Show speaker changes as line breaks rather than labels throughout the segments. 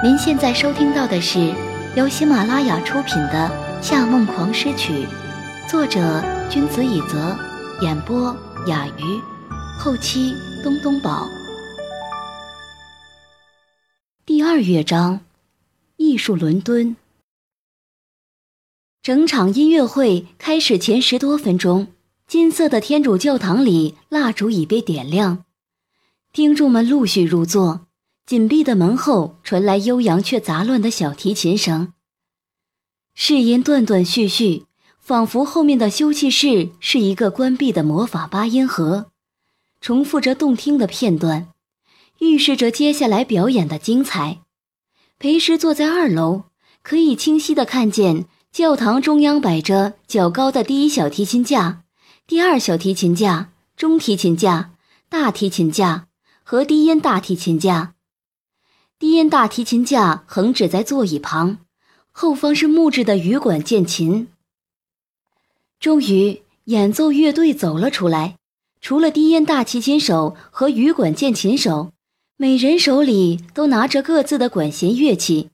您现在收听到的是由喜马拉雅出品的《夏梦狂诗曲》，作者君子以泽，演播雅鱼，后期东东宝。第二乐章，艺术伦敦。整场音乐会开始前十多分钟，金色的天主教堂里蜡烛已被点亮，听众们陆续入座。紧闭的门后传来悠扬却杂乱的小提琴声，试音断断续续，仿佛后面的休息室是一个关闭的魔法八音盒，重复着动听的片段，预示着接下来表演的精彩。裴师坐在二楼，可以清晰的看见教堂中央摆着较高的第一小提琴架、第二小提琴架、中提琴架、大提琴架和低音大提琴架。低音大提琴架横指在座椅旁，后方是木质的羽管键琴。终于，演奏乐队走了出来，除了低音大提琴手和羽管键琴手，每人手里都拿着各自的管弦乐器。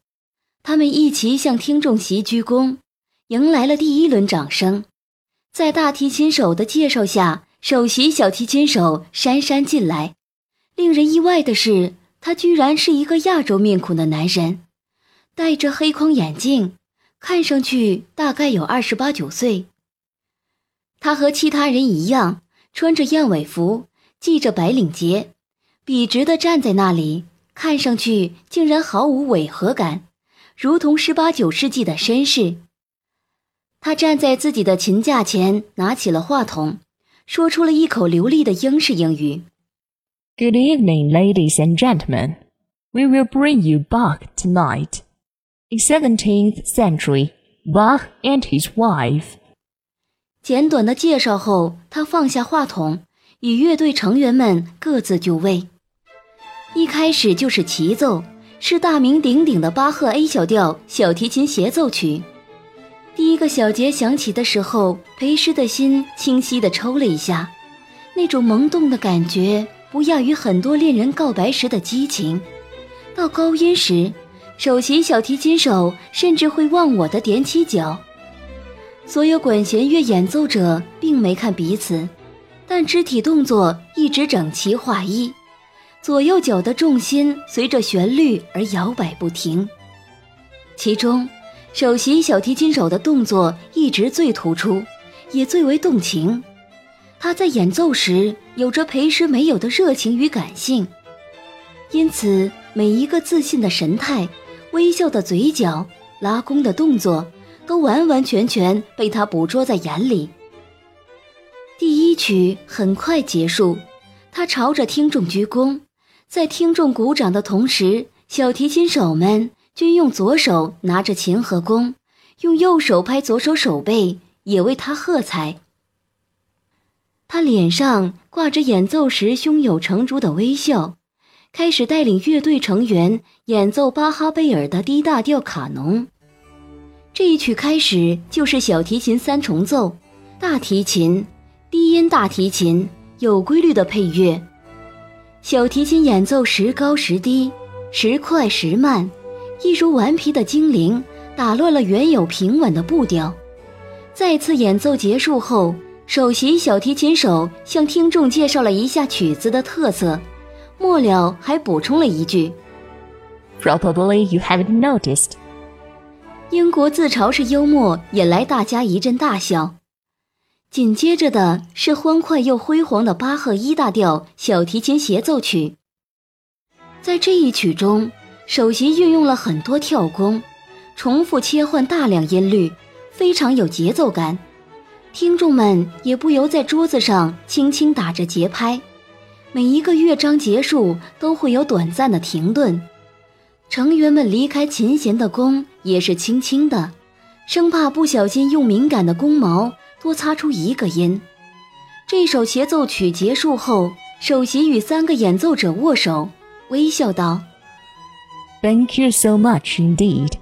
他们一齐向听众席鞠躬，迎来了第一轮掌声。在大提琴手的介绍下，首席小提琴手姗姗进来。令人意外的是。他居然是一个亚洲面孔的男人，戴着黑框眼镜，看上去大概有二十八九岁。他和其他人一样，穿着燕尾服，系着白领结，笔直地站在那里，看上去竟然毫无违和感，如同十八九世纪的绅士。他站在自己的琴架前，拿起了话筒，说出了一口流利的英式英语。
Good evening, ladies and gentlemen. We will bring you Bach tonight. In 17th century, Bach and his wife.
简短的介绍后，他放下话筒，与乐队成员们各自就位。一开始就是齐奏，是大名鼎鼎的巴赫 A 小调小提琴协奏曲。第一个小节响起的时候，裴师的心清晰地抽了一下，那种萌动的感觉。不亚于很多恋人告白时的激情。到高音时，首席小提琴手甚至会忘我的踮起脚。所有管弦乐演奏者并没看彼此，但肢体动作一直整齐划一，左右脚的重心随着旋律而摇摆不停。其中，首席小提琴手的动作一直最突出，也最为动情。他在演奏时有着裴师没有的热情与感性，因此每一个自信的神态、微笑的嘴角、拉弓的动作，都完完全全被他捕捉在眼里。第一曲很快结束，他朝着听众鞠躬，在听众鼓掌的同时，小提琴手们均用左手拿着琴和弓，用右手拍左手手背，也为他喝彩。他脸上挂着演奏时胸有成竹的微笑，开始带领乐队成员演奏巴哈贝尔的 D 大调卡农。这一曲开始就是小提琴三重奏，大提琴、低音大提琴有规律的配乐，小提琴演奏时高时低，时快时慢，一如顽皮的精灵，打乱了原有平稳的步调。再次演奏结束后。首席小提琴手向听众介绍了一下曲子的特色，末了还补充了一句
：“Probably you haven't noticed。”
英国自嘲式幽默引来大家一阵大笑。紧接着的是欢快又辉煌的巴赫一大调小提琴协奏曲。在这一曲中，首席运用了很多跳弓，重复切换大量音律，非常有节奏感。听众们也不由在桌子上轻轻打着节拍，每一个乐章结束都会有短暂的停顿，成员们离开琴弦的弓也是轻轻的，生怕不小心用敏感的弓毛多擦出一个音。这首协奏曲结束后，首席与三个演奏者握手，微笑道
：“Thank you so much indeed,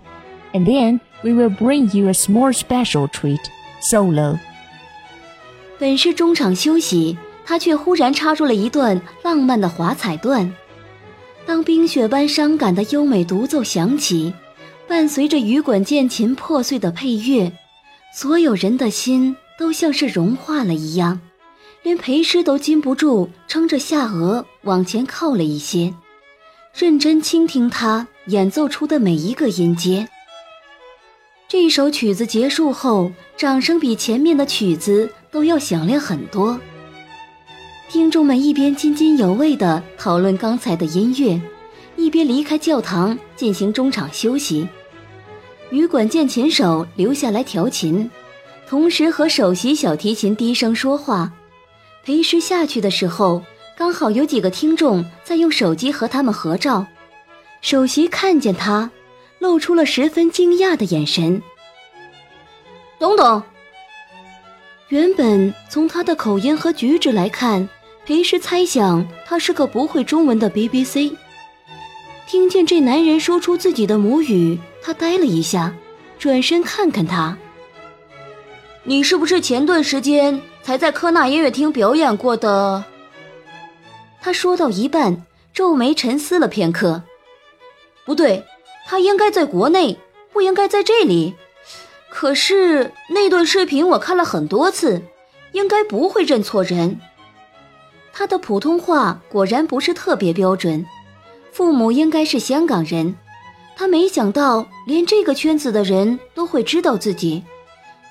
and then we will bring you a small special treat, solo.”
本是中场休息，他却忽然插入了一段浪漫的华彩段。当冰雪般伤感的优美独奏响起，伴随着羽管键琴破碎的配乐，所有人的心都像是融化了一样，连裴师都禁不住撑着下颚往前靠了一些，认真倾听他演奏出的每一个音阶。这首曲子结束后，掌声比前面的曲子都要响亮很多。听众们一边津津有味地讨论刚才的音乐，一边离开教堂进行中场休息。羽管键琴手留下来调琴，同时和首席小提琴低声说话。裴师下去的时候，刚好有几个听众在用手机和他们合照。首席看见他，露出了十分惊讶的眼神。董董，原本从他的口音和举止来看。裴时猜想他是个不会中文的 BBC。听见这男人说出自己的母语，他呆了一下，转身看看他。你是不是前段时间才在科纳音乐厅表演过的？他说到一半，皱眉沉思了片刻。不对，他应该在国内，不应该在这里。可是那段视频我看了很多次，应该不会认错人。他的普通话果然不是特别标准，父母应该是香港人。他没想到连这个圈子的人都会知道自己，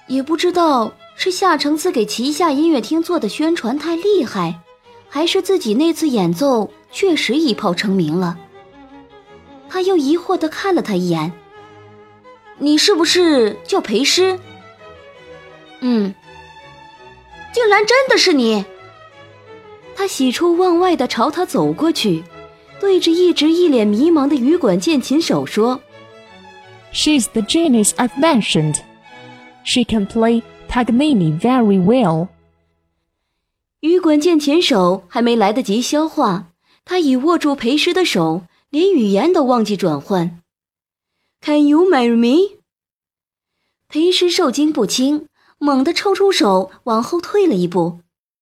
也不知道是夏承志给旗下音乐厅做的宣传太厉害，还是自己那次演奏确实一炮成名了。他又疑惑地看了他一眼：“你是不是叫裴师？”“嗯。”“竟然真的是你！”他喜出望外地朝他走过去，对着一直一脸迷茫的羽管键琴手说
：“She's the genius I've mentioned. She can play Paganini very well.”
羽管键琴手还没来得及消化，他已握住裴师的手，连语言都忘记转换。“Can you marry me？” 裴师受惊不轻，猛地抽出手，往后退了一步。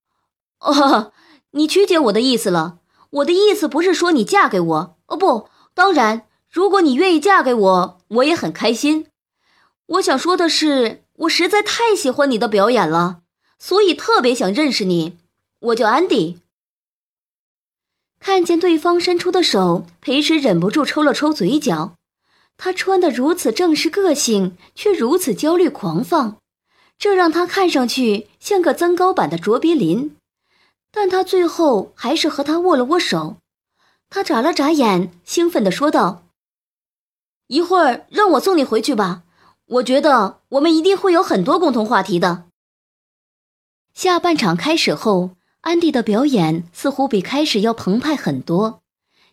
“哦。”你曲解我的意思了，我的意思不是说你嫁给我哦，不，当然，如果你愿意嫁给我，我也很开心。我想说的是，我实在太喜欢你的表演了，所以特别想认识你。我叫安迪。看见对方伸出的手，裴时忍不住抽了抽嘴角。他穿得如此正式个性，却如此焦虑狂放，这让他看上去像个增高版的卓别林。但他最后还是和他握了握手，他眨了眨眼，兴奋地说道：“一会儿让我送你回去吧，我觉得我们一定会有很多共同话题的。”下半场开始后，安迪的表演似乎比开始要澎湃很多。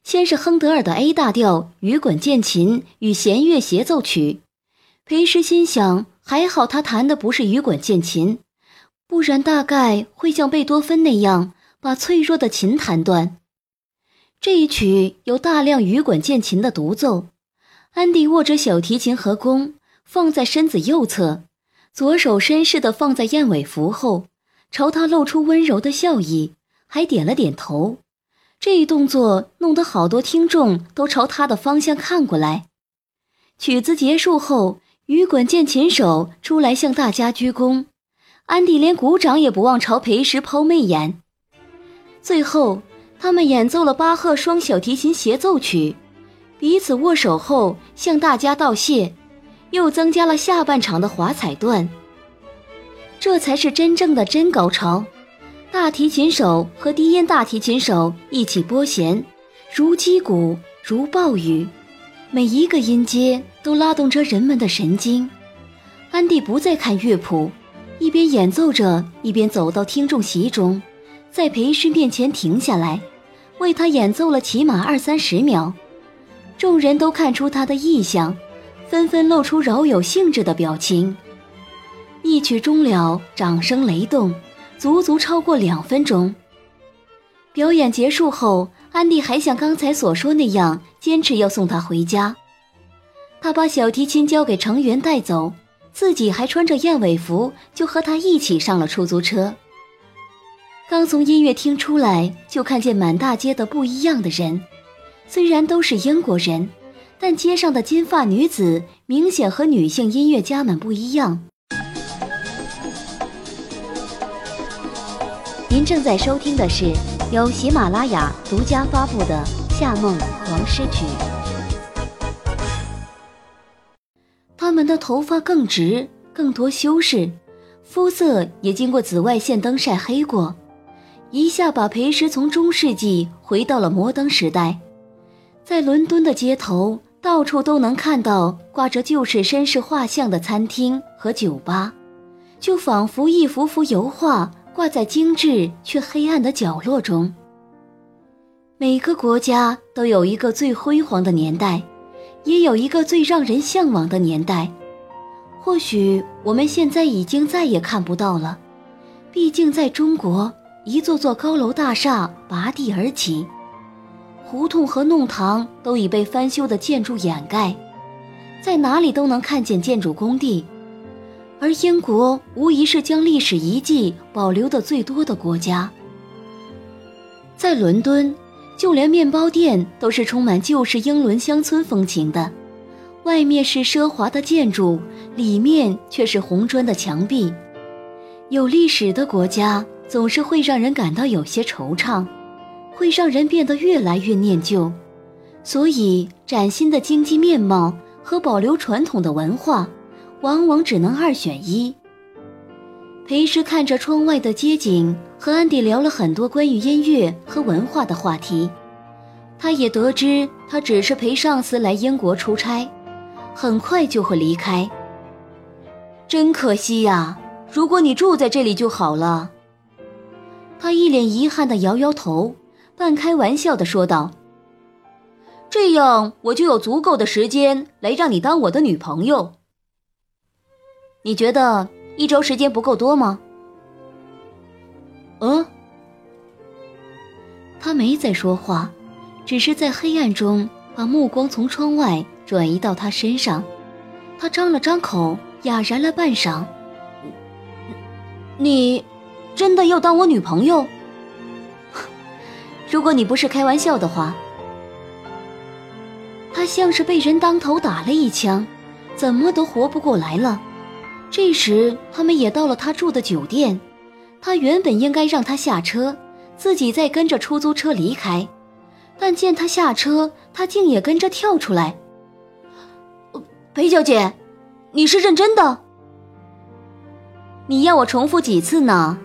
先是亨德尔的 A 大调羽管键琴与弦乐协奏曲，裴时心想，还好他弹的不是羽管键琴。不然，大概会像贝多芬那样把脆弱的琴弹断。这一曲有大量羽管键琴的独奏。安迪握着小提琴和弓，放在身子右侧，左手绅士地放在燕尾服后，朝他露出温柔的笑意，还点了点头。这一动作弄得好多听众都朝他的方向看过来。曲子结束后，羽管键琴手出来向大家鞠躬。安迪连鼓掌也不忘朝裴时抛媚眼。最后，他们演奏了巴赫双小提琴协奏曲，彼此握手后向大家道谢，又增加了下半场的华彩段。这才是真正的真高潮。大提琴手和低音大提琴手一起拨弦，如击鼓，如暴雨，每一个音阶都拉动着人们的神经。安迪不再看乐谱。一边演奏着，一边走到听众席中，在裴师面前停下来，为他演奏了起码二三十秒。众人都看出他的意向，纷纷露出饶有兴致的表情。一曲终了，掌声雷动，足足超过两分钟。表演结束后，安迪还像刚才所说那样，坚持要送他回家。他把小提琴交给成员带走。自己还穿着燕尾服，就和他一起上了出租车。刚从音乐厅出来，就看见满大街的不一样的人，虽然都是英国人，但街上的金发女子明显和女性音乐家们不一样。正在收听的是由喜马拉雅独家发布的《夏梦狂诗曲》。他们的头发更直，更多修饰，肤色也经过紫外线灯晒黑过，一下把裴时从中世纪回到了摩登时代。在伦敦的街头，到处都能看到挂着旧式绅士画像的餐厅和酒吧，就仿佛一幅幅油画挂在精致却黑暗的角落中。每个国家都有一个最辉煌的年代，也有一个最让人向往的年代。或许我们现在已经再也看不到了，毕竟在中国，一座座高楼大厦拔地而起。胡同和弄堂都已被翻修的建筑掩盖，在哪里都能看见建筑工地。而英国无疑是将历史遗迹保留的最多的国家。在伦敦，就连面包店都是充满旧式英伦乡村风情的，外面是奢华的建筑，里面却是红砖的墙壁。有历史的国家总是会让人感到有些惆怅。会让人变得越来越念旧，所以崭新的经济面貌和保留传统的文化，往往只能二选一。裴时看着窗外的街景，和安迪聊了很多关于音乐和文化的话题。他也得知他只是陪上司来英国出差，很快就会离开。真可惜呀！如果你住在这里就好了。他一脸遗憾地摇摇头。半开玩笑的说道：“这样我就有足够的时间来让你当我的女朋友。你觉得一周时间不够多吗？”嗯。他没再说话，只是在黑暗中把目光从窗外转移到他身上。他张了张口，哑然了半晌：“你真的要当我女朋友？” 如果你不是开玩笑的话，他像是被人当头打了一枪，怎么都活不过来了。这时，他们也到了他住的酒店。他原本应该让他下车，自己再跟着出租车离开，但见他下车，他竟也跟着跳出来。裴小姐，你是认真的？你要我重复几次呢？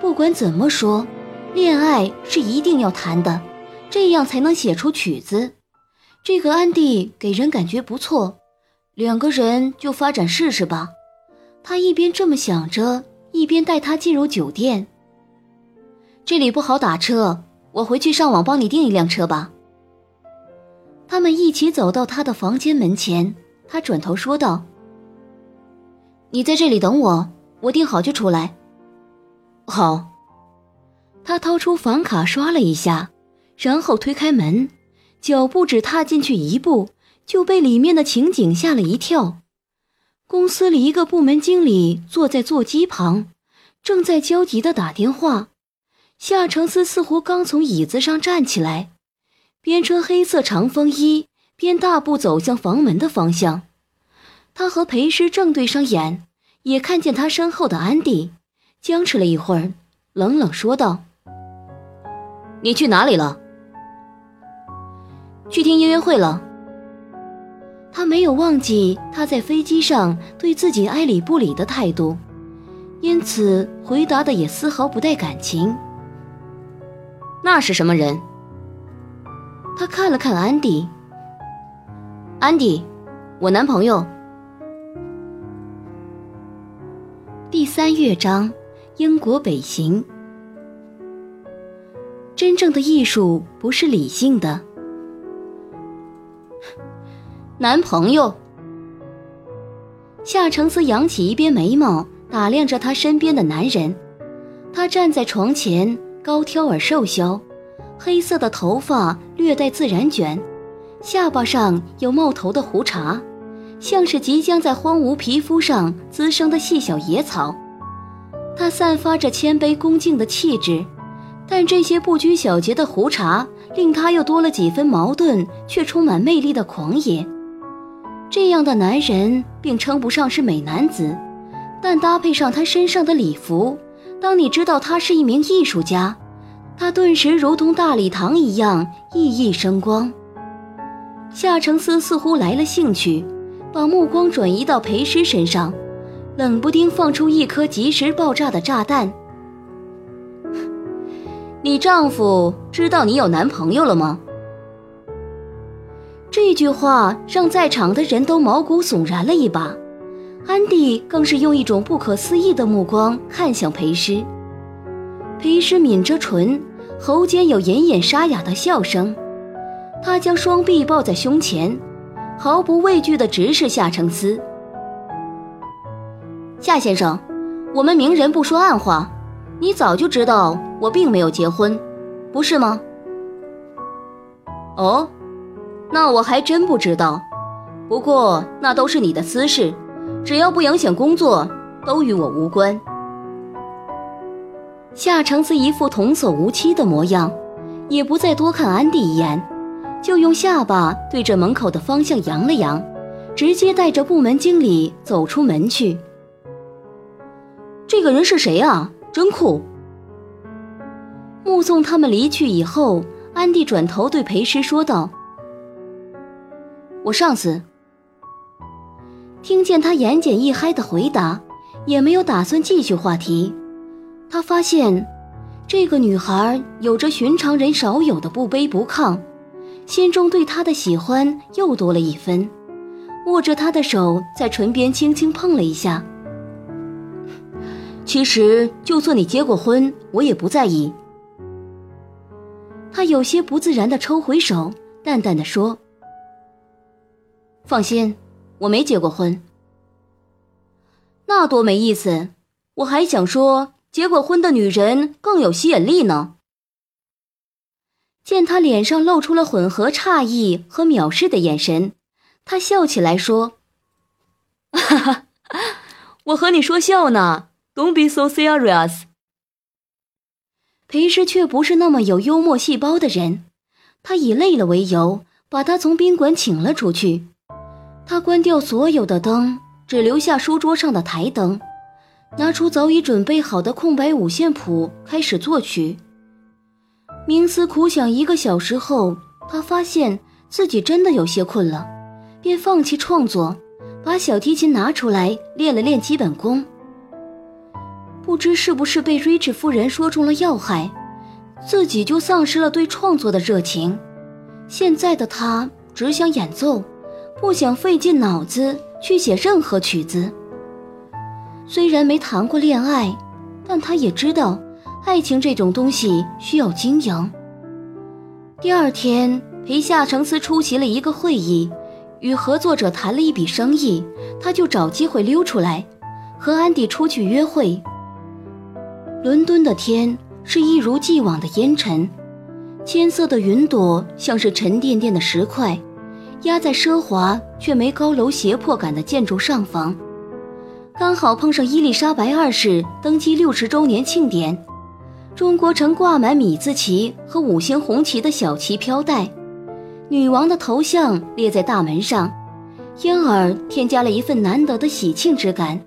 不管怎么说。恋爱是一定要谈的，这样才能写出曲子。这个安迪给人感觉不错，两个人就发展试试吧。他一边这么想着，一边带他进入酒店。这里不好打车，我回去上网帮你订一辆车吧。他们一起走到他的房间门前，他转头说道：“你在这里等我，我订好就出来。”好。他掏出房卡刷了一下，然后推开门，脚步只踏进去一步，就被里面的情景吓了一跳。公司里一个部门经理坐在座机旁，正在焦急地打电话。夏承思似乎刚从椅子上站起来，边穿黑色长风衣边大步走向房门的方向。他和裴师正对上眼，也看见他身后的安迪，僵持了一会儿，冷冷说道。你去哪里了？去听音乐会了。他没有忘记他在飞机上对自己爱理不理的态度，因此回答的也丝毫不带感情。那是什么人？他看了看安迪。安迪，我男朋友。第三乐章，英国北行。真正的艺术不是理性的。男朋友。夏承思扬起一边眉毛，打量着他身边的男人。他站在床前，高挑而瘦削，黑色的头发略带自然卷，下巴上有冒头的胡茬，像是即将在荒芜皮肤上滋生的细小野草。他散发着谦卑恭敬的气质。但这些不拘小节的胡茬令他又多了几分矛盾却充满魅力的狂野。这样的男人并称不上是美男子，但搭配上他身上的礼服，当你知道他是一名艺术家，他顿时如同大礼堂一样熠熠生光。夏承思似乎来了兴趣，把目光转移到裴师身上，冷不丁放出一颗即时爆炸的炸弹：“你丈夫知道你有男朋友了吗？”这句话让在场的人都毛骨悚然了一把，安迪更是用一种不可思议的目光看向裴师。裴师抿着唇，喉间有隐隐沙哑的笑声。他将双臂抱在胸前，毫不畏惧地直视夏承思。夏先生，我们明人不说暗话，你早就知道我并没有结婚，不是吗？哦。那我还真不知道，不过那都是你的私事，只要不影响工作，都与我无关。夏承思一副童叟无欺的模样，也不再多看安迪一眼，就用下巴对着门口的方向扬了扬，直接带着部门经理走出门去。这个人是谁啊？真酷！目送他们离去以后，安迪转头对裴师说道。我上次听见他言简意赅的回答，也没有打算继续话题。他发现这个女孩有着寻常人少有的不卑不亢，心中对她的喜欢又多了一分。握着她的手，在唇边轻轻碰了一下。其实，就算你结过婚，我也不在意。他有些不自然地抽回手，淡淡的说。放心，我没结过婚。那多没意思！我还想说，结过婚的女人更有吸引力呢。见他脸上露出了混合诧异和藐视的眼神，他笑起来说：“哈哈，我和你说笑呢，Don't be so serious。”裴师却不是那么有幽默细胞的人，他以累了为由，把他从宾馆请了出去。他关掉所有的灯，只留下书桌上的台灯，拿出早已准备好的空白五线谱，开始作曲。冥思苦想一个小时后，他发现自己真的有些困了，便放弃创作，把小提琴拿出来练了练基本功。不知是不是被瑞智夫人说中了要害，自己就丧失了对创作的热情。现在的他只想演奏。不想费尽脑子去写任何曲子。虽然没谈过恋爱，但他也知道，爱情这种东西需要经营。第二天，陪夏承思出席了一个会议，与合作者谈了一笔生意，他就找机会溜出来，和安迪出去约会。伦敦的天是一如既往的阴沉，金色的云朵像是沉甸甸的石块。压在奢华却没高楼胁迫感的建筑上方，刚好碰上伊丽莎白二世登基六十周年庆典，中国城挂满米字旗和五星红旗的小旗飘带，女王的头像列在大门上，因而添加了一份难得的喜庆之感。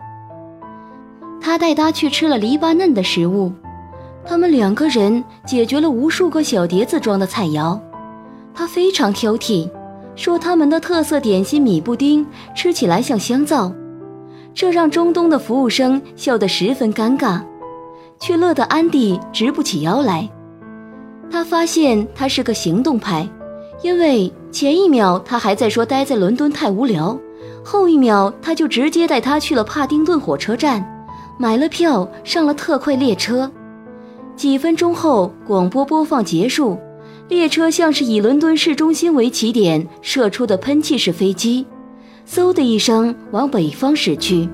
他带她去吃了黎巴嫩的食物，他们两个人解决了无数个小碟子装的菜肴，他非常挑剔。说他们的特色点心米布丁吃起来像香皂，这让中东的服务生笑得十分尴尬，却乐得安迪直不起腰来。他发现他是个行动派，因为前一秒他还在说待在伦敦太无聊，后一秒他就直接带他去了帕丁顿火车站，买了票上了特快列车。几分钟后，广播播放结束。列车像是以伦敦市中心为起点射出的喷气式飞机，嗖的一声往北方驶去。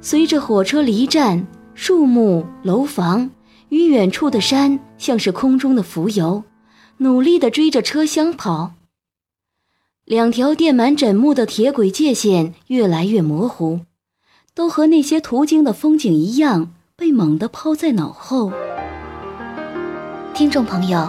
随着火车离站，树木、楼房与远处的山像是空中的浮游，努力地追着车厢跑。两条垫满枕木的铁轨界限越来越模糊，都和那些途经的风景一样，被猛地抛在脑后。听众朋友。